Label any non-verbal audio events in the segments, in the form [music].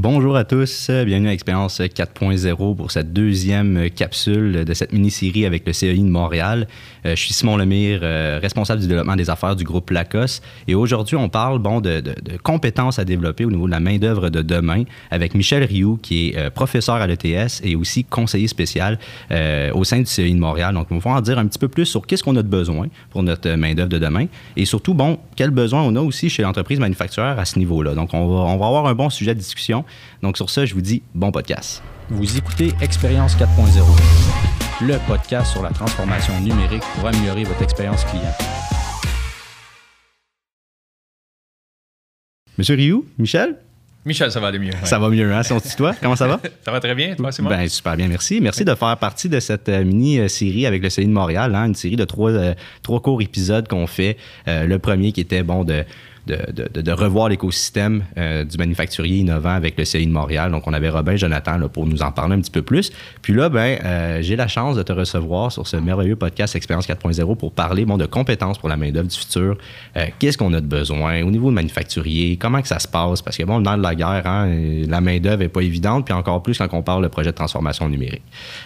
Bonjour à tous, bienvenue à Expérience 4.0 pour cette deuxième capsule de cette mini-série avec le CEI de Montréal. Euh, je suis Simon Lemire, euh, responsable du développement des affaires du groupe Lacoste. Et aujourd'hui, on parle bon, de, compétences à développer au niveau de la main-d'œuvre de demain avec Michel Rioux, qui est euh, professeur à l'ETS et aussi conseiller spécial au sein du CEI de Montréal. Donc, on va en dire un petit peu plus sur qu'est-ce qu'on a de besoin pour notre main-d'œuvre de demain et surtout, bon, quels besoins on a aussi chez l'entreprise manufacturière à ce niveau-là. Donc, on va, on va avoir un bon sujet de discussion. Donc sur ça, je vous dis bon podcast. Vous écoutez Expérience 4.0, le podcast sur la transformation numérique pour améliorer votre expérience client. Monsieur Rioux, Michel? Michel, ça va aller mieux. Ça va mieux, hein, son toi? Comment ça va? [laughs] ça va très bien, toi, c'est moi? Ben, super bien, merci. Merci de faire partie de cette euh, mini-série avec le CI de Montréal, hein, une série de trois, euh, trois courts épisodes qu'on fait. Euh, le premier qui était, bon, de de, revoir l'écosystème euh, du manufacturier innovant avec le CI de Montréal. Donc, on avait Robin Jonathan pour nous en parler un petit peu plus. Puis là, ben, euh, j'ai la chance de te recevoir sur ce merveilleux podcast Expérience 4.0 pour parler bon, de compétences pour la main-d'œuvre du futur. Euh, qu'est-ce qu'on a de besoin au niveau du manufacturier? Comment que ça se passe? Parce que, bon, dans la guerre, hein, la main-d'œuvre n'est pas évidente, puis encore plus quand on parle de projet de transformation numérique.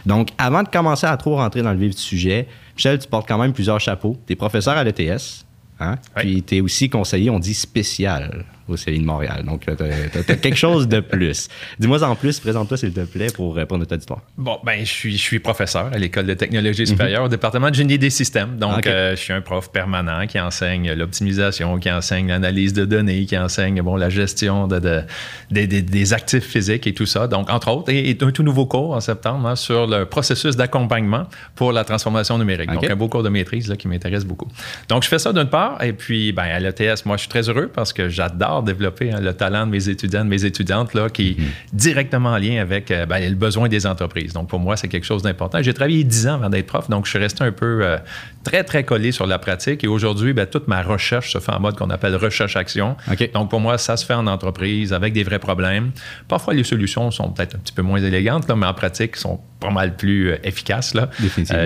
Donc, avant de commencer à trop rentrer dans le vif du sujet, Michel, tu portes quand même plusieurs chapeaux. Tu es professeur à l'ETS, Hein? Puis tu es aussi conseiller, on dit spécial au CELI de Montréal. Donc, tu as, quelque chose de plus. Dis-moi en plus, présente-toi, s'il te plaît, pour, pour notre auditoire. Bon, ben, je suis, je suis professeur à l'École de technologie supérieure au département de génie des systèmes. Donc, euh, je suis un prof permanent qui enseigne l'optimisation, qui enseigne l'analyse de données, qui enseigne bon, la gestion de, des, actifs physiques et tout ça. Donc, entre autres, et, un tout nouveau cours en septembre hein, sur le processus d'accompagnement pour la transformation numérique. Donc, un beau cours de maîtrise là, qui m'intéresse beaucoup. Donc, je fais ça d'une part. Et puis, ben, à l'ETS, moi, je suis très heureux parce que j'adore développer hein, le talent de mes étudiants, de mes étudiantes, là, qui est mhm. directement en lien avec euh, ben, le besoin des entreprises. Donc, pour moi, c'est quelque chose d'important. J'ai travaillé dix ans avant d'être prof, donc je suis resté un peu euh, très, très collé sur la pratique. Et aujourd'hui, ben, toute ma recherche se fait en mode qu'on appelle recherche-action. Donc, pour moi, ça se fait en entreprise avec des vrais problèmes. Parfois, les solutions sont peut-être un petit peu moins élégantes, là, mais en pratique, sont pas mal plus euh, efficaces. Là.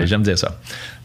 J'aime dire ça.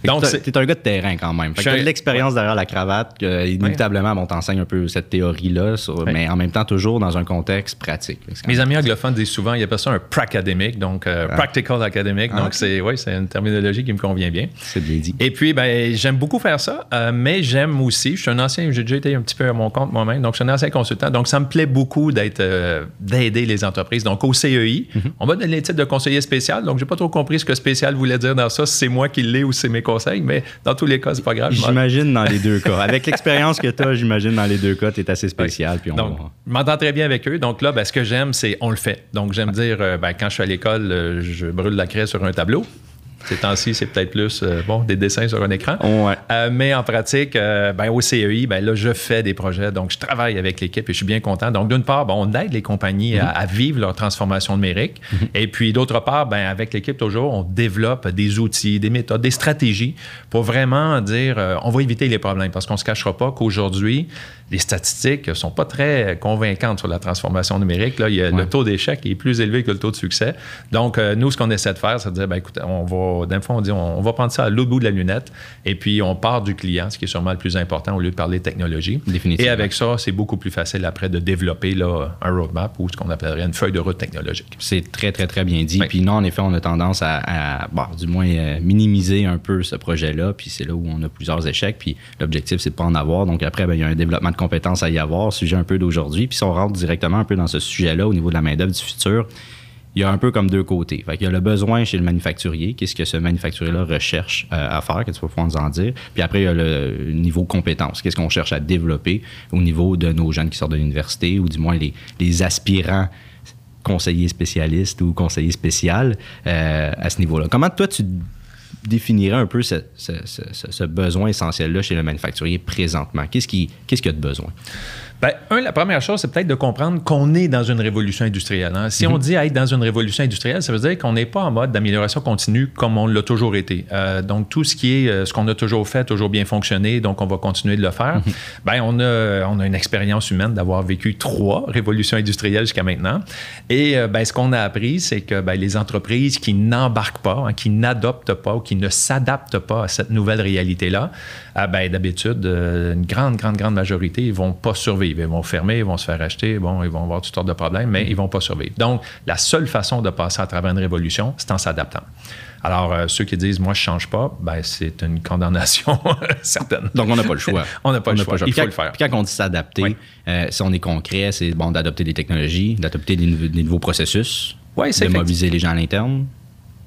Donc, tu es un gars de terrain quand même. Tu as l'expérience derrière la cravate, inévitablement, on t'enseigne un peu cette théorie-là, mais en même temps, toujours dans un contexte pratique. Mes amis anglophones disent souvent, il y a pas ça un pracademic, donc euh, ah. practical academic. Ah, donc, c'est ouais, une terminologie qui me convient bien. C'est bien dit. Et puis, ben, j'aime beaucoup faire ça, euh, mais j'aime aussi, je suis un ancien, j'ai déjà été un petit peu à mon compte moi-même, donc je suis un ancien consultant. Donc, ça me plaît beaucoup d'être, euh, d'aider les entreprises. Donc, au CEI, mm-hmm. on va donner le titre de conseiller spécial. Donc, j'ai pas trop compris ce que spécial voulait dire dans ça, si c'est moi qui l'ai ou c'est mes conseils, mais dans tous les cas, c'est pas grave. J'imagine dans les deux cas. Avec l'expérience que tu as, j'imagine dans les deux cas, tu es assez spécial. Puis on donc, je m'entends très bien avec eux. Donc là, ben, ce que j'aime, c'est on le fait. Donc, j'aime dire, euh, ben, quand je suis à l'école, euh, je brûle la craie sur un tableau. Ces temps-ci, c'est peut-être plus euh, bon, des dessins sur un écran. Euh, mais en pratique, euh, ben, au CEI, ben, là, je fais des projets. Donc, je travaille avec l'équipe et je suis bien content. Donc, d'une part, bon, on aide les compagnies à, mhm. vivre leur transformation numérique. Mhm. Et puis, d'autre part, ben, avec l'équipe, toujours, on développe des outils, des méthodes, des stratégies pour vraiment dire on va éviter les problèmes. Parce qu'on ne se cachera pas qu'aujourd'hui, les statistiques ne sont pas très convaincantes sur la transformation numérique. Là, il y a, Le taux d'échec est plus élevé que le taux de succès. Donc, nous, ce qu'on essaie de faire, c'est de dire, ben, écoute, on va d'un on dit on, va prendre ça à l'autre bout de la lunette et puis on part du client, ce qui est sûrement le plus important au lieu de parler de technologie. Et avec ça, c'est beaucoup plus facile après de développer là, un roadmap ou ce qu'on appellerait une feuille de route technologique. C'est très, très, très bien dit. Puis non, en effet, on a tendance à, du moins, euh, minimiser un peu ce projet-là. Puis c'est là où on a plusieurs échecs. Puis l'objectif, c'est de pas en avoir. Donc après, ben, il y a un développement de compétences à y avoir, sujet un peu d'aujourd'hui. Puis si on rentre directement un peu dans ce sujet-là au niveau de la main-d'œuvre du futur, il y a un peu comme deux côtés. Fait il y a le besoin chez le manufacturier, qu'est-ce que ce manufacturier-là recherche euh, à faire, qu'est-ce qu'il faut nous en dire. Puis après, il y a le niveau compétence, qu'est-ce qu'on cherche à développer au niveau de nos jeunes qui sortent de l'université ou du moins les, aspirants conseillers spécialistes ou conseillers spécial euh, à ce niveau-là. Comment toi, tu définirais un peu ce, besoin essentiel-là chez le manufacturier présentement? Qu'est-ce qu'il y a de besoin? Bien, un, la première chose, c'est peut-être de comprendre qu'on est dans une révolution industrielle. Hein. Si on mhm. dit être dans une révolution industrielle, ça veut dire qu'on n'est pas en mode d'amélioration continue comme on l'a toujours été. Euh, donc, tout ce qui est euh, ce qu'on a toujours fait, toujours bien fonctionné, donc on va continuer de le faire. Bien, on a, on a une expérience humaine d'avoir vécu trois révolutions industrielles jusqu'à maintenant. Et euh, ben, ce qu'on a appris, c'est que ben, les entreprises qui n'embarquent pas, hein, qui n'adoptent pas ou qui ne s'adaptent pas à cette nouvelle réalité-là, ben, d'habitude, une grande, grande, grande majorité, ils vont pas survivre survivre. Ils vont fermer, ils vont se faire acheter, bon, ils vont avoir toutes sortes de problèmes, mais ils vont pas survivre. Donc, la seule façon de passer à travers une révolution, c'est en s'adaptant. Alors, euh, ceux qui disent, moi, je change pas, ben, c'est une condamnation [laughs] certaine. Donc, on n'a pas le choix. [laughs] on n'a pas, le choix. Il faut le faire. Puis quand on dit s'adapter, euh, si on est concret, c'est bon d'adopter des technologies, d'adopter des, nouveaux processus, de mobiliser les gens à l'interne.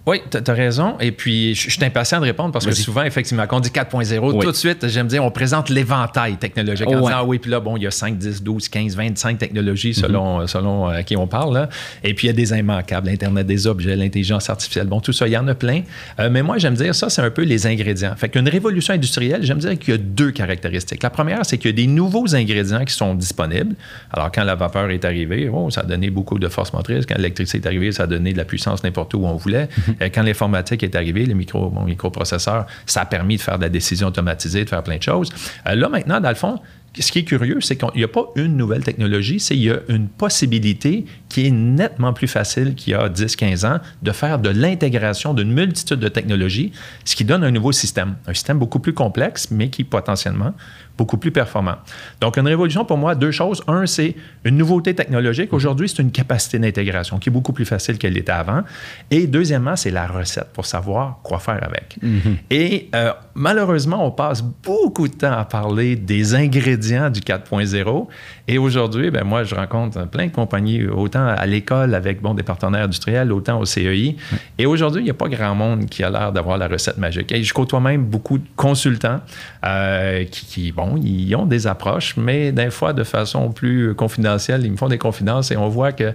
Oui, tu as raison. Et puis, je suis impatient de répondre parce que souvent, effectivement, quand on dit 4.0, tout de suite, j'aime dire, on présente l'éventail technologique. En disant, ah oui, puis là, bon, il y a 5, 10, 12, 15, 25 technologies selon, selon euh, qui on parle. Et puis, il y a des immanquables, l'Internet des objets, l'intelligence artificielle. Bon, tout ça, il y en a plein. Euh, mais moi, j'aime dire, ça, c'est un peu les ingrédients. Fait qu'une révolution industrielle, j'aime dire qu'il y a deux caractéristiques. La première, c'est qu'il y a des nouveaux ingrédients qui sont disponibles. Alors, quand la vapeur est arrivée, oh, ça a donné beaucoup de force motrice. Quand l'électricité est arrivée, ça a donné de la puissance n'importe où on voulait. Mm-hmm. Quand l'informatique est arrivée, les micro, microprocesseurs, ça a permis de faire de la décision automatisée, de faire plein de choses. Euh, là, maintenant, dans le fond, ce qui est curieux, c'est qu'il n'y a pas une nouvelle technologie, c'est qu'il y a une possibilité qui est nettement plus facile qu'il y a 10-15 ans de faire de l'intégration d'une multitude de technologies, ce qui donne un nouveau système. Un système beaucoup plus complexe, mais qui potentiellement beaucoup plus performant. Donc, une révolution, pour moi, deux choses. Un, c'est une nouveauté technologique. Aujourd'hui, c'est une capacité d'intégration qui est beaucoup plus facile qu'elle l'était avant. Et deuxièmement, c'est la recette pour savoir quoi faire avec. Mm-hmm. Et euh, malheureusement, on passe beaucoup de temps à parler des ingrédients du 4.0. Et aujourd'hui, ben moi, je rencontre plein de compagnies, autant à l'école avec bon, des partenaires industriels, autant au CEI. Et aujourd'hui, il n'y a pas grand monde qui a l'air d'avoir la recette magique. Et je côtoie même beaucoup de consultants euh, qui, bon, ils ont des approches, mais des fois de façon plus confidentielle. Ils me font des confidences et on voit que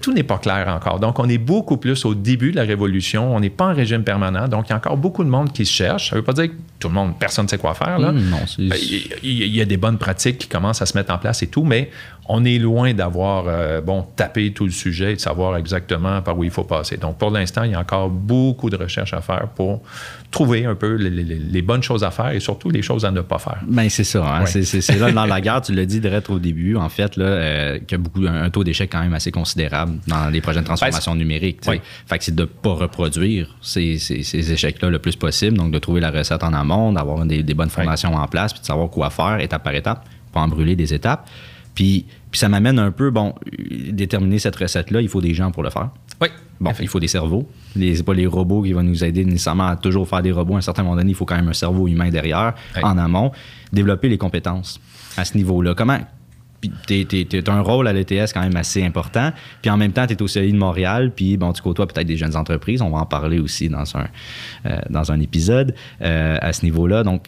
tout n'est pas clair encore. Donc, on est beaucoup plus au début de la révolution. On n'est pas en régime permanent. Donc, il y a encore beaucoup de monde qui se cherche. Ça ne veut pas dire que tout le monde, personne ne sait quoi faire. Là. Mmh, non, euh, il, y a des bonnes pratiques qui commencent à se mettre en place et tout, mais on est loin d'avoir euh, bon, tapé tout le sujet et de savoir exactement par où il faut passer. Donc, pour l'instant, il y a encore beaucoup de recherches à faire pour trouver un peu les, bonnes choses à faire et surtout les choses à ne pas faire. Bien, c'est ça. Hein. C'est là, dans la [laughs] guerre, tu l'as dit direct au début, en fait, là, euh, qu'il y a beaucoup, un, taux d'échec quand même assez considérable dans les projets de transformation numérique. Fait que c'est de ne pas reproduire ces, échecs-là le plus possible. Donc, de trouver la recette en amont, d'avoir des, bonnes formations en place, puis de savoir quoi faire étape par étape, pas en brûler des étapes. Puis, puis ça m'amène un peu, bon, déterminer cette recette-là, il faut des gens pour le faire. Oui. Bon, il faut des cerveaux. C'est pas les robots qui vont nous aider nécessairement à toujours faire des robots. À un certain moment donné, il faut quand même un cerveau humain derrière, en amont. Développer les compétences à ce niveau-là. Comment. Tu as un rôle à l'ETS quand même assez important. Puis en même temps, tu es au CEI de Montréal. Puis bon, tu côtoies peut-être des jeunes entreprises. On va en parler aussi dans un, euh, dans un épisode euh, à ce niveau-là. Donc,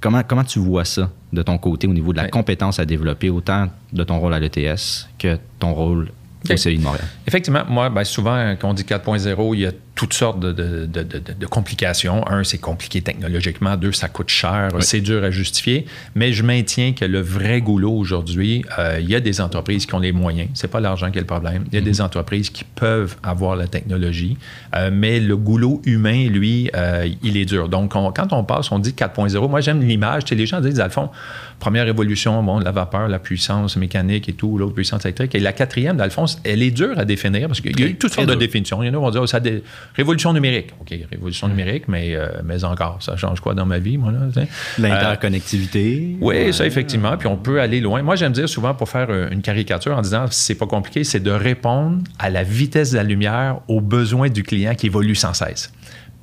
comment, comment tu vois ça de ton côté au niveau de la compétence à développer, autant de ton rôle à l'ETS que ton rôle au CEI de Montréal? Effectivement, moi, ben, souvent, quand on dit 4.0, il y a toutes sortes de, de, de, complications. Un, c'est compliqué technologiquement. Deux, ça coûte cher. C'est dur à justifier. Mais je maintiens que le vrai goulot aujourd'hui, euh, il y a des entreprises qui ont les moyens. C'est pas l'argent qui est le problème. Il y a des mhm. entreprises qui peuvent avoir la technologie. Euh, mais le goulot humain, lui, euh, il est dur. Donc, quand on passe, on dit 4.0. Moi, j'aime l'image. les gens disent, à fond, première révolution, bon, la vapeur, la puissance mécanique et tout, l'autre puissance électrique. Et la quatrième, d'Alphonse, elle est dure à définir parce qu'il y a toutes sortes de définitions. Il y en a qui vont dire, oh, ça, Révolution numérique. OK, révolution numérique, mais, euh, mais encore, ça change quoi dans ma vie, moi? L'interconnectivité. Euh, oui, ça, effectivement. Puis on peut aller loin. Moi, j'aime dire souvent, pour faire euh, une caricature en disant, c'est pas compliqué, c'est de répondre à la vitesse de la lumière aux besoins du client qui évolue sans cesse.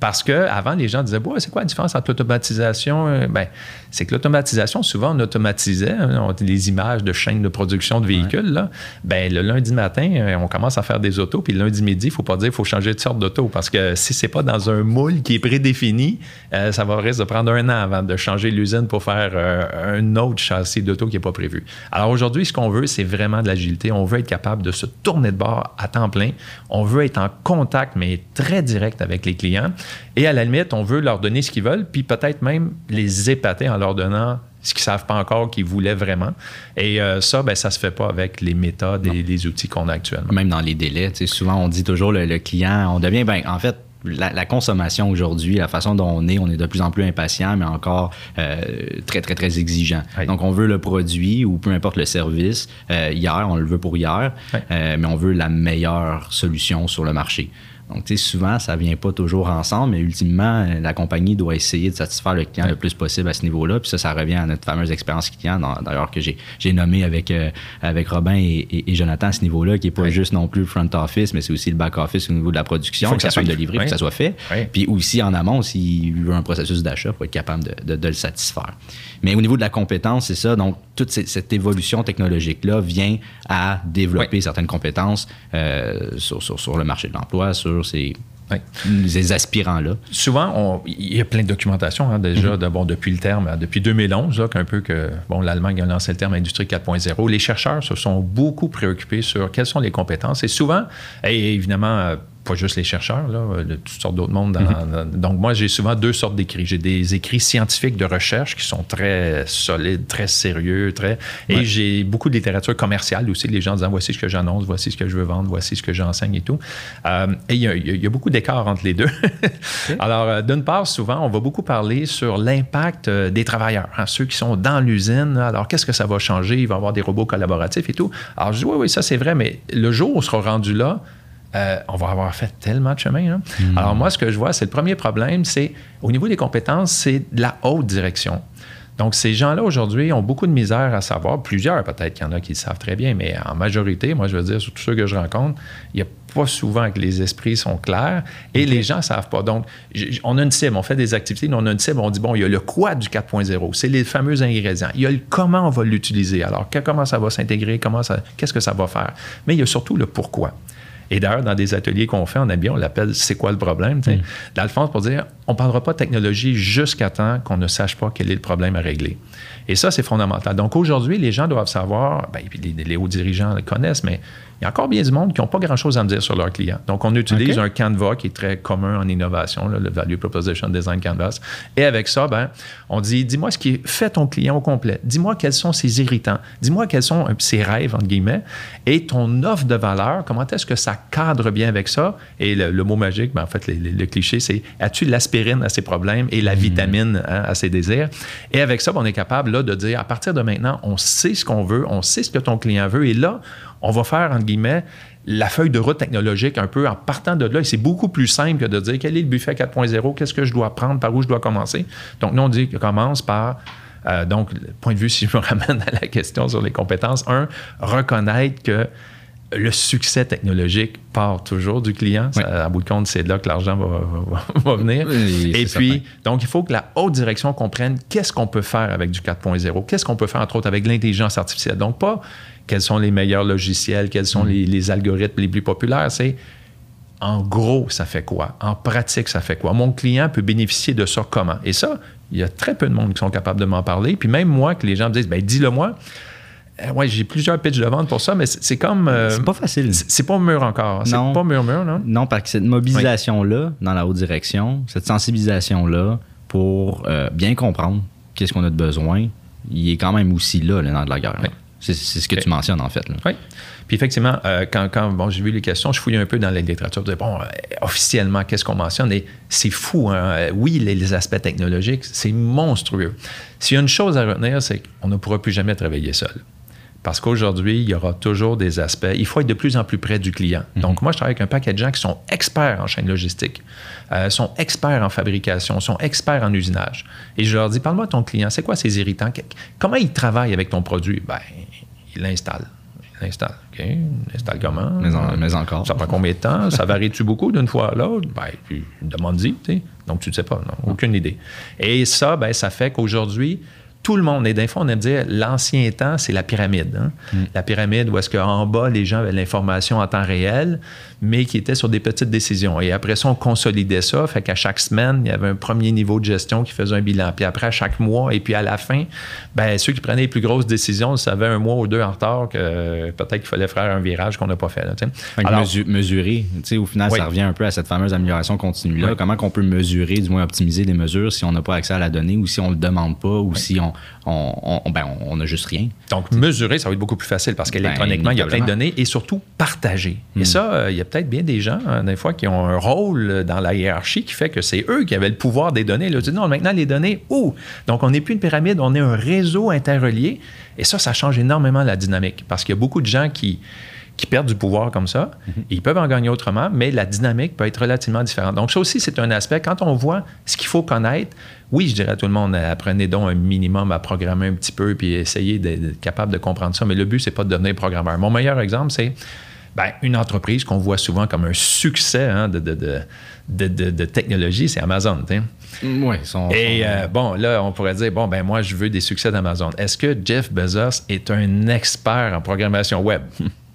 Parce qu'avant, les gens disaient, c'est quoi la différence entre l'automatisation? Ben, c'est que l'automatisation, souvent, on automatisait hein, les images de chaînes de production de véhicules. Là. Ben, le lundi matin, euh, on commence à faire des autos, puis le lundi midi, il ne faut pas dire qu'il faut changer de sorte d'auto, parce que si ce n'est pas dans un moule qui est prédéfini, euh, ça va risque de prendre un an avant de changer l'usine pour faire euh, un autre châssis d'auto qui n'est pas prévu. Alors aujourd'hui, ce qu'on veut, c'est vraiment de l'agilité. On veut être capable de se tourner de bord à temps plein. On veut être en contact, mais très direct avec les clients. Et à la limite, on veut leur donner ce qu'ils veulent, puis peut-être même les épater en leur donnant ce qu'ils ne savent pas encore qu'ils voulaient vraiment. Et euh, ça, ben, ça ne se fait pas avec les méthodes et les outils qu'on a actuellement. Même dans les délais. Souvent, on dit toujours le, client, on devient, ben, en fait, la, consommation aujourd'hui, la façon dont on est, on est de plus en plus impatient, mais encore euh, très, très, très exigeant. Donc, on veut le produit ou peu importe le service. Euh, hier, on le veut pour hier, mais on veut la meilleure solution sur le marché. Donc, tu sais, souvent, ça vient pas toujours ensemble, mais ultimement, la compagnie doit essayer de satisfaire le client le plus possible à ce niveau-là. Puis ça, ça revient à notre fameuse expérience client, d'ailleurs, que j'ai nommé avec, euh, avec Robin et, Jonathan à ce niveau-là, qui n'est pas juste non plus le front office, mais c'est aussi le back office au niveau de la production, que ça soit de livrer, que ça soit fait. Puis aussi en amont, s'il veut un processus d'achat, pour être capable de, de, le satisfaire. Mais au niveau de la compétence, c'est ça. Donc, toute cette évolution technologique-là vient à développer certaines compétences euh, sur, sur, sur, le marché de l'emploi, sur ces, ces aspirants-là. Souvent, il y a plein de documentation hein, déjà mm-hmm. de, bon, depuis le terme, depuis 2011, là, qu'un peu que bon, l'Allemagne a lancé le terme Industrie 4.0. Les chercheurs se sont beaucoup préoccupés sur quelles sont les compétences. Et souvent, et évidemment, euh, pas juste les chercheurs, là, de toutes sortes d'autres mondes. Mhm. donc, moi, j'ai souvent deux sortes d'écrits. J'ai des écrits scientifiques de recherche qui sont très solides, très sérieux, très. Et j'ai beaucoup de littérature commerciale aussi, les gens disant voici ce que j'annonce, voici ce que je veux vendre, voici ce que j'enseigne et tout. Euh, et il y, a beaucoup d'écart entre les deux. [laughs] Alors, euh, d'une part, souvent, on va beaucoup parler sur l'impact euh, des travailleurs, hein, ceux qui sont dans l'usine. Alors, qu'est-ce que ça va changer? Il va y avoir des robots collaboratifs et tout. Alors, je dis oui, oui, ça c'est vrai, mais le jour où on sera rendu là, euh, on va avoir fait tellement de chemin. Hein. Hmm. Alors moi, ce que je vois, c'est le premier problème, c'est au niveau des compétences, c'est de la haute direction. Donc, ces gens-là, aujourd'hui, ont beaucoup de misère à savoir. Plusieurs, peut-être qu'il y en a qui le savent très bien, mais en majorité, moi, je veux dire, sur tous ceux que je rencontre, il n'y a pas souvent que les esprits sont clairs et les gens ne savent pas. Donc, on a une cible, on fait des activités, on a une cible, on dit, bon, il y a le quoi du 4.0, c'est les fameux ingrédients. Il y a le comment on va l'utiliser. Alors, comment ça va s'intégrer, comment ça, qu'est-ce que ça va faire? Mais il y a surtout le pourquoi. Et d'ailleurs, dans des ateliers qu'on fait en bien, on l'appelle C'est quoi le problème? Mm. Fond, pour dire on ne parlera pas de technologie jusqu'à temps qu'on ne sache pas quel est le problème à régler. Et ça, c'est fondamental. Donc aujourd'hui, les gens doivent savoir, ben, les, les, hauts dirigeants le connaissent, mais il y a encore bien du monde qui n'ont pas grand-chose à me dire sur leurs clients. Donc, on utilise un Canva qui est très commun en innovation, le Value Proposition Design Canvas. Et avec ça, ben, on dit, dis-moi ce qui fait ton client au complet. Dis-moi quels sont ses irritants. Dis-moi quels sont ses rêves, entre guillemets. Et ton offre de valeur, comment est-ce que ça cadre bien avec ça? Et le, mot magique, ben, en fait, le, cliché, c'est as-tu l'aspirine à ses problèmes et la hmm. vitamine hein, à ses désirs? Et avec ça, ben, on est capable là, de dire, à partir de maintenant, on sait ce qu'on veut, on sait ce que ton client veut. Et là, on va faire, entre guillemets, la feuille de route technologique un peu en partant de là. Et c'est beaucoup plus simple que de dire quel est le buffet 4.0, qu'est-ce que je dois prendre, par où je dois commencer? Donc, nous, on dit qu'on commence par. Euh, donc, point de vue, [laughs] si je me ramène à la question sur les compétences, un, reconnaître que le succès technologique part toujours du client. à bout de compte, c'est là que l'argent va, venir. Et puis, donc, il faut que la haute direction comprenne qu'est-ce qu'on peut faire avec du 4.0, qu'est-ce qu'on peut faire, entre autres, avec l'intelligence artificielle? Donc, pas quels sont les meilleurs logiciels, quels sont mm. les, algorithmes les plus populaires. C'est en gros, ça fait quoi? En pratique, ça fait quoi? Mon client peut bénéficier de ça comment? Et ça, il y a très peu de monde qui sont capables de m'en parler. Puis même moi, que les gens me disent, ben dis-le-moi. Euh, ouais, j'ai plusieurs pitches de vente pour ça, mais c'est comme. Euh, c'est pas facile. C'est pas mur encore. C'est pas murmure, non? Non, parce que cette mobilisation-là, dans la haute direction, cette sensibilisation-là, pour euh, bien comprendre qu'est-ce qu'on a de besoin, il est quand même aussi là, dans de la guerre. C'est ce que tu mentionnes, en fait. Oui. Puis effectivement, euh, quand, quand bon, j'ai vu les questions, je fouillais un peu dans la littérature. Je bon, euh, officiellement, qu'est-ce qu'on mentionne? Et c'est fou. Hein? Euh, oui, les, aspects technologiques, c'est monstrueux. S'il y a une chose à retenir, c'est qu'on ne pourra plus jamais travailler seul. Parce qu'aujourd'hui, il y aura toujours des aspects. Il faut être de plus en plus près du client. Mhm. Donc, moi, je travaille avec un paquet de gens qui sont experts en chaîne logistique, sont experts en fabrication, sont experts en usinage. Et je leur dis, parle-moi de ton client, c'est quoi ses irritants? Comment il travaille avec ton produit? Ben, il l'installe. Il l'installe. OK? Il l'installe comment? Mais, encore. Ça prend combien de temps? ça varie-tu beaucoup d'une fois à l'autre? Ben, puis, demande-y. Donc, tu ne sais pas. Non, aucune idée. Et ça, ben, ça fait qu'aujourd'hui, tout le monde. Et d'un on aime dire l'ancien temps, c'est la pyramide. Hein. Mm. La pyramide où est-ce qu'en bas, les gens avaient l'information en temps réel, mais qui était sur des petites décisions. Et après ça, on consolidait ça. Fait qu'à chaque semaine, il y avait un premier niveau de gestion qui faisait un bilan. Puis après, à chaque mois, et puis à la fin, ben, ceux qui prenaient les plus grosses décisions savaient un mois ou deux en retard que peut-être qu'il fallait faire un virage qu'on n'a pas fait. Alors, mesurer, au final, ça revient un peu à cette fameuse amélioration continue-là. Comment qu'on peut mesurer, du moins optimiser les mesures si on n'a pas accès à la donnée ou si on ne le demande pas ou si on on, on, ben, on, juste rien. Donc, mesurer, ça va être beaucoup plus facile parce qu'électroniquement, il y a plein de données et surtout partager. Et hmm. ça, euh, il y a peut-être bien des gens, hein, des fois, qui ont un rôle dans la hiérarchie qui fait que c'est eux qui avaient le pouvoir des données. Là, non, maintenant, les données, où? Donc, on n'est plus une pyramide, on est un réseau interrelié. Et ça, ça change énormément la dynamique parce qu'il y a beaucoup de gens qui qui perdent du pouvoir comme ça. Mhm. Ils peuvent en gagner autrement, mais la dynamique peut être relativement différente. Donc, ça aussi, c'est un aspect. Quand on voit ce qu'il faut connaître, oui, je dirais à tout le monde, apprenez donc un minimum à programmer un petit peu, puis essayez d'être capable de comprendre ça. Mais le but, c'est pas de devenir programmeur. Mon meilleur exemple, c'est ben, une entreprise qu'on voit souvent comme un succès hein, de, de, de, technologie, c'est Amazon. Oui, Et euh, bon, là, on pourrait dire, bon, ben moi, je veux des succès d'Amazon. Est-ce que Jeff Bezos est un expert en programmation web? [laughs]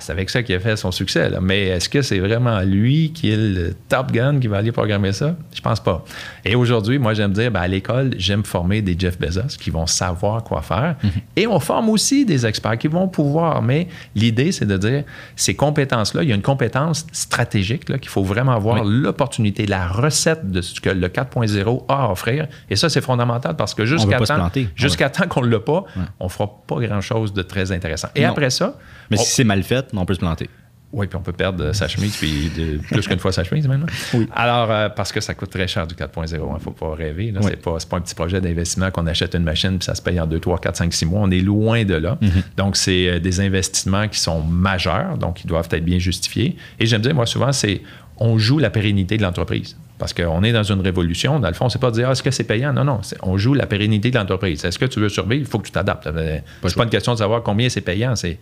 c'est avec ça qu'il a fait son succès. Mais est-ce que c'est vraiment lui qui est le top gun qui va aller programmer ça? Je pense pas. Et aujourd'hui, moi, j'aime dire, ben, à l'école, j'aime former des Jeff Bezos qui vont savoir quoi faire. Mhm. Et on forme aussi des experts qui vont pouvoir. Mais l'idée, c'est de dire, ces compétences-là, il y a une compétence stratégique qu'il faut vraiment avoir l'opportunité, la recette de ce que le 4.0 a à offrir. Et ça, c'est fondamental parce que jusqu'à temps, jusqu'à temps qu'on ne l'a pas, on ne fera pas grand-chose de très intéressant. Et après ça... Mais si c'est mal fait, on peut se planter. Oui, puis on peut perdre sa chemise, puis plus qu'une fois sa chemise maintenant. Oui. Alors, euh, parce que ça coûte très cher du 4.0, il ne faut pas rêver. Ce n'est pas, un petit projet d'investissement qu'on achète une machine, puis ça se paye en 2, 3, 4, 5, 6 mois. On est loin de là. Mm-hmm. Donc, c'est euh, des investissements qui sont majeurs, donc qui doivent être bien justifiés. Et j'aime dire, moi, souvent, c'est on joue la pérennité de l'entreprise. Parce qu'on est dans une révolution. Dans le fond, c'est pas de dire ah, est-ce que c'est payant? Non, non. On joue la pérennité de l'entreprise. Est-ce que tu veux survivre? Il faut que tu t'adaptes. C'est pas une question de savoir combien c'est payant. C'est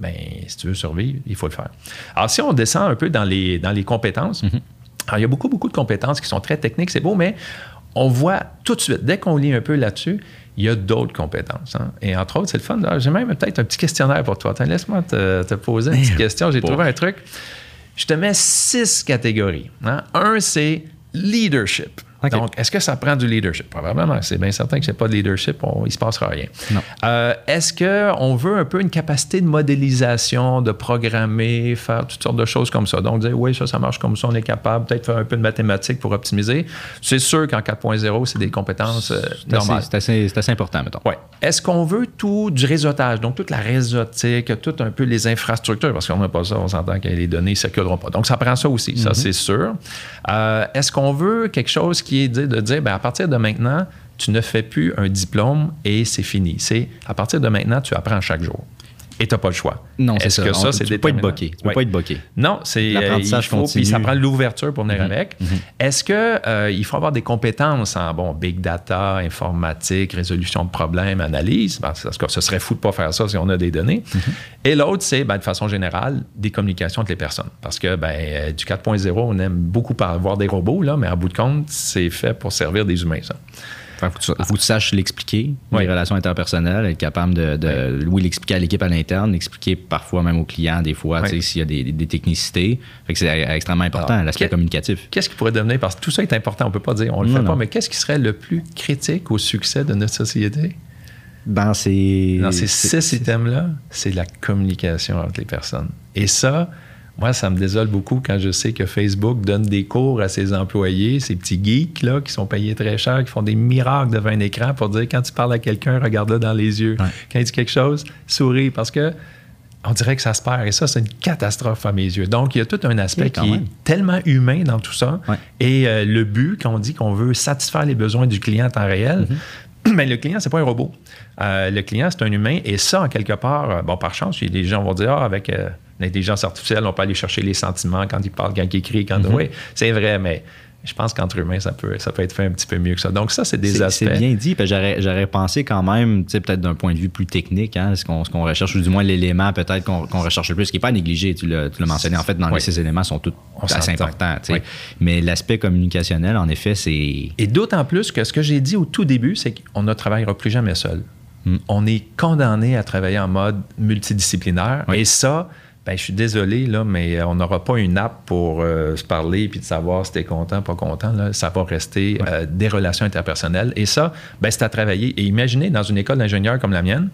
ben, si tu veux survivre, il faut le faire. Alors, si on descend un peu dans les, dans les compétences, mhm. alors, il y a beaucoup, beaucoup de compétences qui sont très techniques, c'est beau, mais on voit tout de suite, dès qu'on lit un peu là-dessus, il y a d'autres compétences. Hein. Et entre autres, c'est le fun. J'ai même peut-être un petit questionnaire pour toi. Laisse-moi te, poser une petite question. J'ai trouvé un truc. Je te mets six catégories. Hein. Un, c'est leadership. Donc, est-ce que ça prend du leadership? Probablement. C'est bien certain que c'est pas de leadership, il ne se passera rien. Euh, est-ce qu'on veut un peu une capacité de modélisation, de programmer, faire toutes sortes de choses comme ça? Donc, dire, oui, ça, ça marche comme ça, on est capable, peut-être faire un peu de mathématiques pour optimiser. C'est sûr qu'en 4.0, c'est des compétences euh, normales. C'est assez, important, mettons. Oui. Est-ce qu'on veut tout du réseautage, donc toute la réseautique, tout un peu les infrastructures, parce qu'on n'a pas ça, on s'entend que les données ne circuleront pas. Donc, ça prend ça aussi, ça, mm-hmm. c'est sûr. Euh, est-ce qu'on veut quelque chose qui est de dire, ben, à partir de maintenant, tu ne fais plus un diplôme et c'est fini. C'est à partir de maintenant, tu apprends chaque jour. Et tu n'as pas le choix. Non, c'est ça. que ça, c'est Tu peux pas être boqué. Tu peux pas être boqué. Non, c'est euh, l'apprentissage Puis ça prend l'ouverture pour venir mm-hmm. avec. Est-ce que euh, il faut avoir des compétences en bon big data, informatique, résolution de problèmes, analyse? Parce que ce serait fou de pas faire ça si on a des données. Mm-hmm. Et l'autre, c'est ben, de façon générale des communications entre les personnes. Parce que ben, euh, du 4.0, on aime beaucoup avoir des robots là, mais en bout de compte, c'est fait pour servir des humains. Ça. Il faut, que tu saches l'expliquer, les relations interpersonnelles, être capable de, oui. l'expliquer à l'équipe à l'interne, l'expliquer parfois même aux clients, des fois, s'il y a des, technicités. c'est extrêmement important, l'aspect communicatif. Qu'est-ce qui pourrait devenir, parce que tout ça est important, on ne peut pas dire, on le fait pas, mais qu'est-ce qui serait le plus critique au succès de notre société? Dans ces, Dans ces six items-là, c'est la communication entre les personnes. Et ça, moi, ça me désole beaucoup quand je sais que Facebook donne des cours à ses employés, ces petits geeks là, qui sont payés très cher, qui font des miracles devant un écran pour dire quand tu parles à quelqu'un, regarde-le dans les yeux. Quand il dit quelque chose, souris parce que on dirait que ça se perd. Et ça, c'est une catastrophe à mes yeux. Donc, il y a tout un aspect qui est tellement humain dans tout ça. Et euh, le but, quand on dit qu'on veut satisfaire les besoins du client en temps réel, mais mm-hmm. [clears throat] ben, le client, c'est pas un robot. Euh, le client, c'est un humain. Et ça, en quelque part, euh, bon, par chance, les gens vont dire, ah, avec l'intelligence artificielle, on peut aller chercher les sentiments quand il parle, quand il écrit, quand. Mm-hmm. Oui, c'est vrai, mais je pense qu'entre humains, ça peut, ça peut être fait un petit peu mieux que ça. Donc, ça, c'est des aspects. C'est bien dit. J'aurais pensé quand même, peut-être d'un point de vue plus technique, hein, ce qu'on recherche, ou du moins l'élément peut-être qu'on recherche le plus, ce qui n'est pas négligé. Tu l'as mentionné. En fait, dans les, ces éléments sont tous assez importants. Mais l'aspect communicationnel, en effet, c'est. Et d'autant plus que ce que j'ai dit au tout début, c'est qu'on ne travaillera plus jamais seul. Hmm. On est condamné à travailler en mode multidisciplinaire. Et ça, ben, je suis désolé, là, mais euh, on n'aura pas une app pour euh, se parler puis de savoir si tu es content, pas content. Là. Ça va rester euh, des relations interpersonnelles. Et ça, ben, c'est à travailler. Et imaginez dans une école d'ingénieur comme la mienne,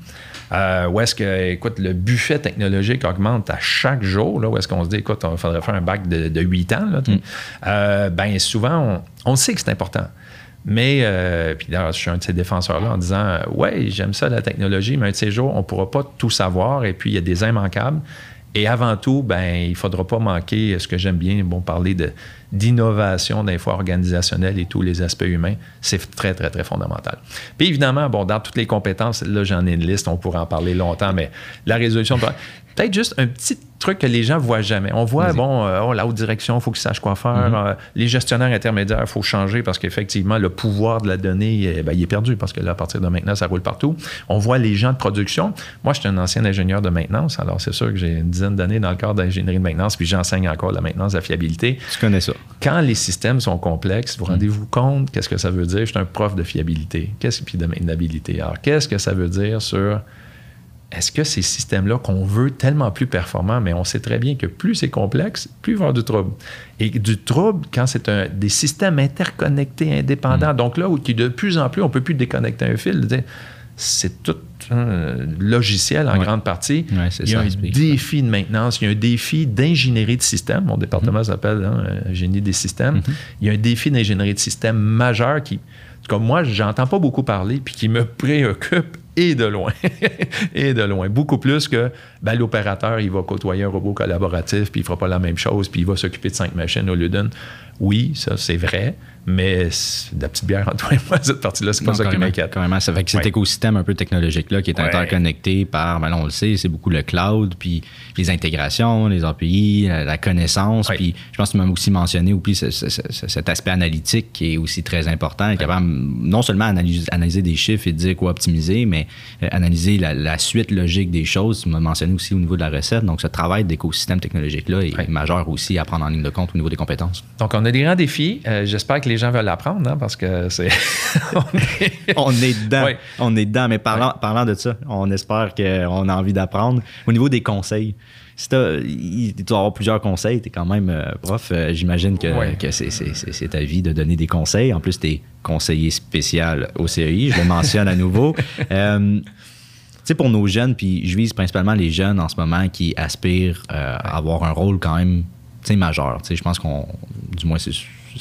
où est-ce que, écoute, le buffet technologique augmente à chaque jour, là, où est-ce qu'on se dit, écoute, il faudrait faire un bac de, de 8 ans. Là, mm. ben, souvent, on, on, sait que c'est important. Mais, puis d'ailleurs, je suis un de ces défenseurs-là en disant, ouais, j'aime ça la technologie, mais un de ces jours, on ne pourra pas tout savoir et puis il y a des immanquables. Et avant tout, ben, il ne faudra pas manquer ce que j'aime bien, bon, parler de, d'innovation d'un fois organisationnelle et tous les aspects humains, c'est très, très, très fondamental. Puis évidemment, bon, dans toutes les compétences, là, j'en ai une liste, on pourrait en parler longtemps, mais la résolution, peut-être juste un petit truc que les gens voient jamais. On voit, bon, euh, oh, la haute direction, il faut qu'ils sachent quoi faire. Mm-hmm. Euh, les gestionnaires intermédiaires, il faut changer parce qu'effectivement, le pouvoir de la donnée, eh ben, il est perdu parce que là, à partir de maintenant, ça roule partout. On voit les gens de production. Moi, je suis un ancien ingénieur de maintenance, alors c'est sûr que j'ai une dizaine d'années dans le cadre d'ingénierie de maintenance, puis j'enseigne encore la maintenance, la fiabilité. Tu connais ça. Quand les systèmes sont complexes, vous mm. rendez-vous compte qu'est-ce que ça veut dire? Je suis un prof de fiabilité. Qu'est-ce puis de maintenabilité? Alors, qu'est-ce que ça veut dire sur est-ce que ces systèmes-là qu'on veut tellement plus performants, mais on sait très bien que plus c'est complexe, plus il va y avoir du trouble. Et du trouble, quand c'est un, des systèmes interconnectés, indépendants, mm. donc là où de plus en plus on ne peut plus déconnecter un fil, c'est tout un logiciel en grande partie. il y a un défi de maintenance, il y a un défi d'ingénierie de système. Mon département mm-hmm. s'appelle hein, génie des systèmes. Mm-hmm. Il y a un défi d'ingénierie de système majeur qui, comme moi, j'entends pas beaucoup parler, puis qui me [laughs] préoccupe et de loin. [laughs] et de loin. Beaucoup plus que ben, l'opérateur, il va côtoyer un robot collaboratif, puis il fera pas la même chose, puis il va s'occuper de cinq machines au lieu d'une. Oui, ça, c'est vrai. Mais la petite bière et moi, cette partie-là, c'est pas ça qui m'inquiète. Carrément, ça fait que cet écosystème un peu technologique-là qui est interconnecté par, ben on le sait, c'est beaucoup le cloud, puis les intégrations, les API, la, connaissance. Puis je pense que tu m'as aussi mentionné puis cet aspect analytique qui est aussi très important, capable non seulement analyser, analyser, des chiffres et dire quoi optimiser, mais euh, analyser la, suite logique des choses. Tu m'as mentionné aussi au niveau de la recette. Donc, ce travail d'écosystème technologique-là est majeur aussi à prendre en ligne de compte au niveau des compétences. Donc, on a des grands défis. Euh, j'espère que les gens veulent apprendre, hein, parce que c'est. [laughs] [laughs] on, est... dedans. On est dedans. Mais parlant, parlant de ça, on espère qu'on a envie d'apprendre. Au niveau des conseils, si doit y avoir plusieurs conseils. Tu es quand même euh, prof. Euh, j'imagine que, c'est ta vie de donner des conseils. En plus, tu es conseiller spécial au CEI. Je le mentionne à nouveau. [laughs] Euh, tu sais, pour nos jeunes, puis je vise principalement les jeunes en ce moment qui aspirent à avoir un rôle quand même majeur. Je pense qu'on, du moins, c'est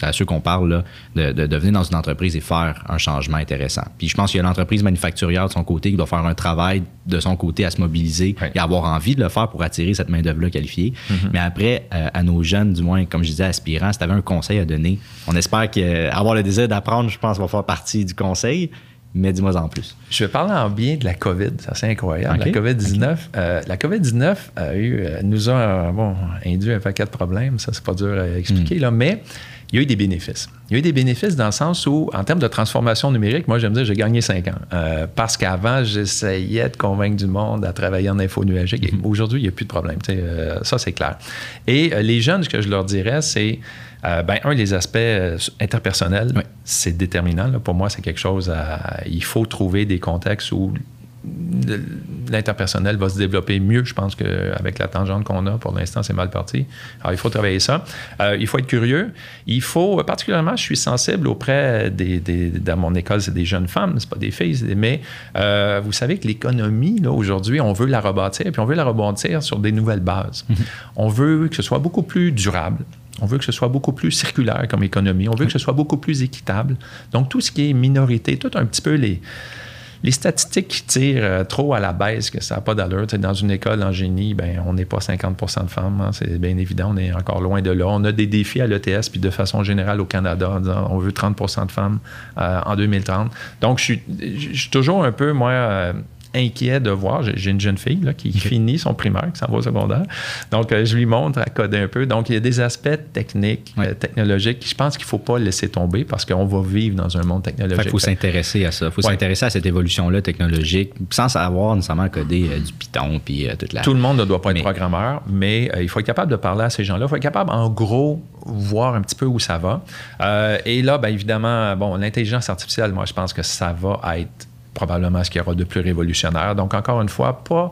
à ceux qu'on parle, de, de, venir dans une entreprise et faire un changement intéressant. Puis je pense qu'il y a l'entreprise manufacturière de son côté qui doit faire un travail de son côté à se mobiliser et avoir envie de le faire pour attirer cette main-d'œuvre-là qualifiée. Mm-hmm. Mais après, euh, à nos jeunes, du moins, comme je disais, aspirants, si tu avais un conseil à donner, on espère qu'avoir le désir d'apprendre, je pense, va faire partie du conseil mais dis-moi en plus. Je vais parler en bien de la COVID, ça c'est incroyable. La COVID-19, euh, la COVID-19 a eu, euh, nous a bon, induit un paquet de problèmes, ça c'est pas dur à expliquer, mm. là, mais il y a eu des bénéfices. Il y a eu des bénéfices dans le sens où, en termes de transformation numérique, moi, j'aime dire, j'ai gagné cinq ans. Euh, parce qu'avant, j'essayais de convaincre du monde à travailler en info nuagique. Mm-hmm. Aujourd'hui, il n'y a plus de problème. Euh, ça, c'est clair. Et euh, les jeunes, ce que je leur dirais, c'est, ben, un, les aspects interpersonnels, c'est déterminant. Pour moi, c'est quelque chose à. Il faut trouver des contextes où l'interpersonnel va se développer mieux, je pense, qu'avec la tangente qu'on a. Pour l'instant, c'est mal parti. Alors, il faut travailler ça. Euh, il faut être curieux. Il faut, particulièrement, je suis sensible auprès des, dans mon école, c'est des jeunes femmes, c'est pas des filles, mais euh, vous savez que l'économie, là, aujourd'hui, on veut la rebâtir, puis on veut la rebâtir sur des nouvelles bases. Mm-hmm. On veut que ce soit beaucoup plus durable. On veut que ce soit beaucoup plus circulaire comme économie. On veut que ce soit beaucoup plus équitable. Donc, tout ce qui est minorité, tout un petit peu les, les statistiques qui tirent euh, trop à la baisse, que ça n'a pas d'allure. Dans une école en génie, ben, on n'est pas 50% de femmes, hein, c'est bien évident, on est encore loin de là. On a des défis à l'ETS, puis de façon générale au Canada, on veut 30% de femmes euh, en 2030. Donc, je suis, je suis toujours un peu, moi, euh, inquiet de voir. J'ai une jeune fille là, qui finit son primaire, qui s'en va au secondaire. Donc, euh, je lui montre à coder un peu. Donc, il y a des aspects techniques, euh, technologiques, je pense qu'il ne faut pas laisser tomber parce qu'on va vivre dans un monde technologique. Il faut s'intéresser à ça. Il faut s'intéresser à cette évolution-là technologique sans savoir nécessairement coder euh, du Python puis toute la... Tout le monde ne doit pas être programmeur, mais il faut être capable de parler à ces gens-là. Il faut être capable, en gros, voir un petit peu où ça va. et là, bien évidemment, bon, l'intelligence artificielle, moi, je pense que ça va être probablement ce qu'il y aura de plus révolutionnaire. Donc, encore une fois, pas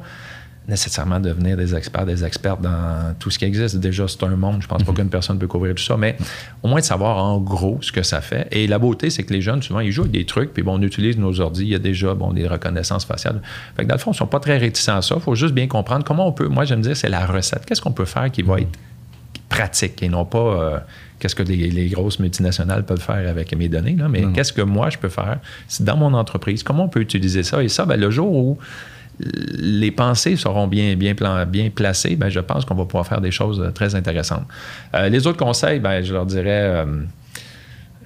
nécessairement devenir des experts, des experts dans tout ce qui existe. Déjà, c'est un monde. Je pense pas mhm. qu'une personne peut couvrir tout ça, mais au moins de savoir en gros ce que ça fait. Et la beauté, c'est que les jeunes, souvent, ils jouent avec des trucs, puis bon, on utilise nos ordi, il y a déjà bon, des reconnaissances faciales. Fait que dans le fond, ils sont pas très réticents à ça. Il faut juste bien comprendre comment on peut. Moi, j'aime dire, c'est la recette. Qu'est-ce qu'on peut faire qui va mhm. être pratique et non pas euh, qu'est-ce que les, grosses multinationales peuvent faire avec mes données, là, mais qu'est-ce que moi je peux faire dans mon entreprise, comment on peut utiliser ça? Et ça, ben, le jour où les pensées seront bien, bien, bien placées, ben, je pense qu'on va pouvoir faire des choses très intéressantes. les autres conseils, ben, je leur dirais euh,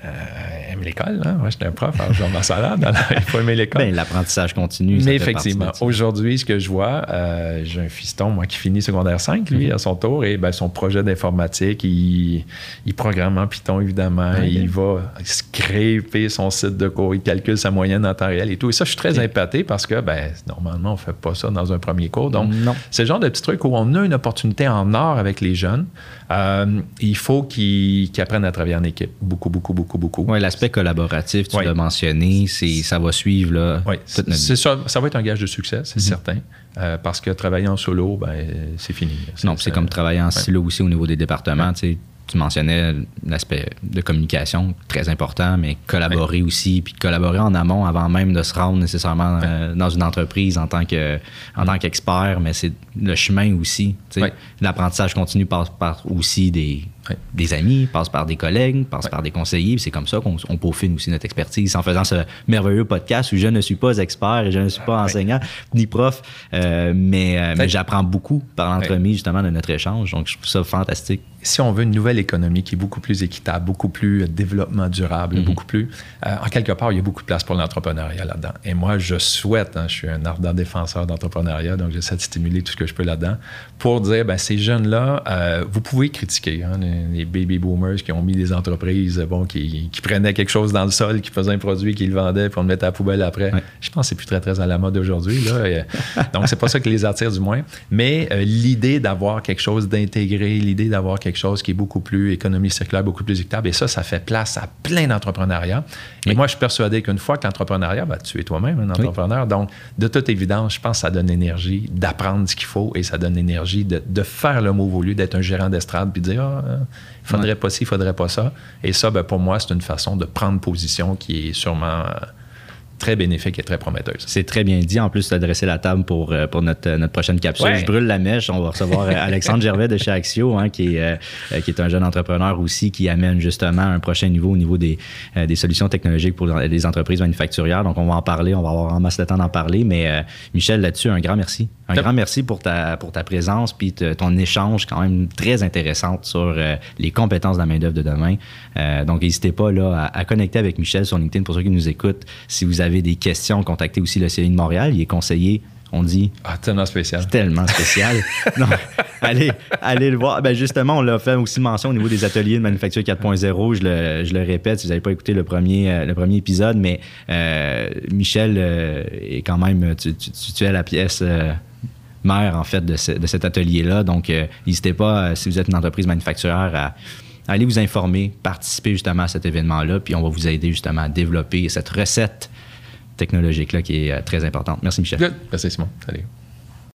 aime l'école. Hein? Moi, j'étais un prof, alors je ma salade. il faut aimer l'école. Ben, l'apprentissage continue. Mais effectivement, aujourd'hui, ce que je vois, euh, j'ai un fiston, moi, qui finit secondaire 5, lui, mhm. à son tour, et ben, son projet d'informatique, il, il, programme en Python, évidemment. Il va scraper son site de cours, il calcule sa moyenne en temps réel et tout. Et ça, je suis très okay. parce que, ben, normalement, on ne fait pas ça dans un premier cours. Donc, c'est le genre de petit truc où on a une opportunité en or avec les jeunes. Euh, il faut qu'ils apprennent à travailler en équipe. Beaucoup, beaucoup, beaucoup, beaucoup. Oui, l'aspect collaboratif, tu l'as mentionné, ça va suivre là, oui, c'est ça, ça va être un gage de succès, c'est mhm. certain. Euh, parce que travailler en solo, ben, c'est fini. Non, c'est comme travailler en silo aussi au niveau des départements. Tu tu mentionnais l'aspect de communication, très important, mais collaborer aussi, puis collaborer en amont avant même de se rendre nécessairement euh, dans une entreprise en tant que en tant qu'expert, mais c'est le chemin aussi. L'apprentissage continu passe par aussi des, des amis, passe par des collègues, passe par des conseillers. C'est comme ça qu'on peaufine aussi notre expertise en faisant ce merveilleux podcast où je ne suis pas expert et je ne suis pas enseignant ni prof, euh, mais, euh, mais j'apprends beaucoup par l'entremise justement de notre échange. Donc, je trouve ça fantastique si on veut une nouvelle économie qui est beaucoup plus équitable, beaucoup plus euh, développement durable, mhm. beaucoup plus. Euh, en quelque part, il y a beaucoup de place pour l'entrepreneuriat là-dedans. Et moi, je souhaite, hein, je suis un ardent défenseur d'entrepreneuriat, donc j'essaie de stimuler tout ce que je peux là-dedans pour dire, ben, ces jeunes-là, euh, vous pouvez critiquer hein, les, baby boomers qui ont mis des entreprises, bon, qui, prenaient quelque chose dans le sol, qui faisaient un produit, qui le vendaient, puis on le mettait à la poubelle après. Je pense que c'est plus très, très à la mode aujourd'hui. donc, c'est pas ça qui les attire du moins. Mais l'idée d'avoir quelque chose d'intégré, l'idée d'avoir quelque chose qui est beaucoup plus économie circulaire, beaucoup plus équitable. Et ça, ça fait place à plein d'entrepreneuriat. Et moi, je suis persuadé qu'une fois que l'entrepreneuriat, ben, tu es toi-même un entrepreneur. Donc, de toute évidence, je pense que ça donne l'énergie d'apprendre ce qu'il faut et ça donne l'énergie de, faire le mot voulu, d'être un gérant d'estrade puis de dire, ah, il faudrait pas ci, il faudrait pas ça. Et ça, ben, pour moi, c'est une façon de prendre position qui est sûrement très bénéfique et très prometteuse. C'est très bien dit. En plus, tu as dressé la table pour, euh, pour notre, notre prochaine capsule. Je brûle la mèche. On va recevoir euh, Alexandre Gervais de chez Axio, hein, qui, est, euh, qui est un jeune entrepreneur aussi qui amène justement un prochain niveau au niveau des, des solutions technologiques pour les entreprises manufacturières. Donc, on va en parler. On va avoir en masse le temps d'en parler. Mais Michel, là-dessus, un grand merci. Un grand merci pour ta, pour ta présence puis ton échange quand même très intéressant sur les compétences de la main-d'œuvre de demain. donc, n'hésitez pas là, à, à, connecter avec Michel sur LinkedIn pour ceux qui nous écoutent. Si vous avez avez des questions, contactez aussi le CI de Montréal. Il est conseiller on dit. Ah, tellement spécial. Tellement spécial. [laughs] non, allez, allez le voir. Ben justement, on l'a fait aussi mention au niveau des ateliers de manufacture 4.0. Je le, je le, répète, si vous n'avez pas écouté le premier, euh, le premier épisode, mais euh, Michel euh, est quand même. Tu, tu, es la pièce. mère, en fait, de, de cet atelier-là. Donc, n'hésitez pas, si vous êtes une entreprise manufacturière, à, aller vous informer, participer justement à cet événement-là, puis on va vous aider justement à développer cette recette technologique-là qui est euh, très importante. Merci, Michel. Merci, Simon. Salut.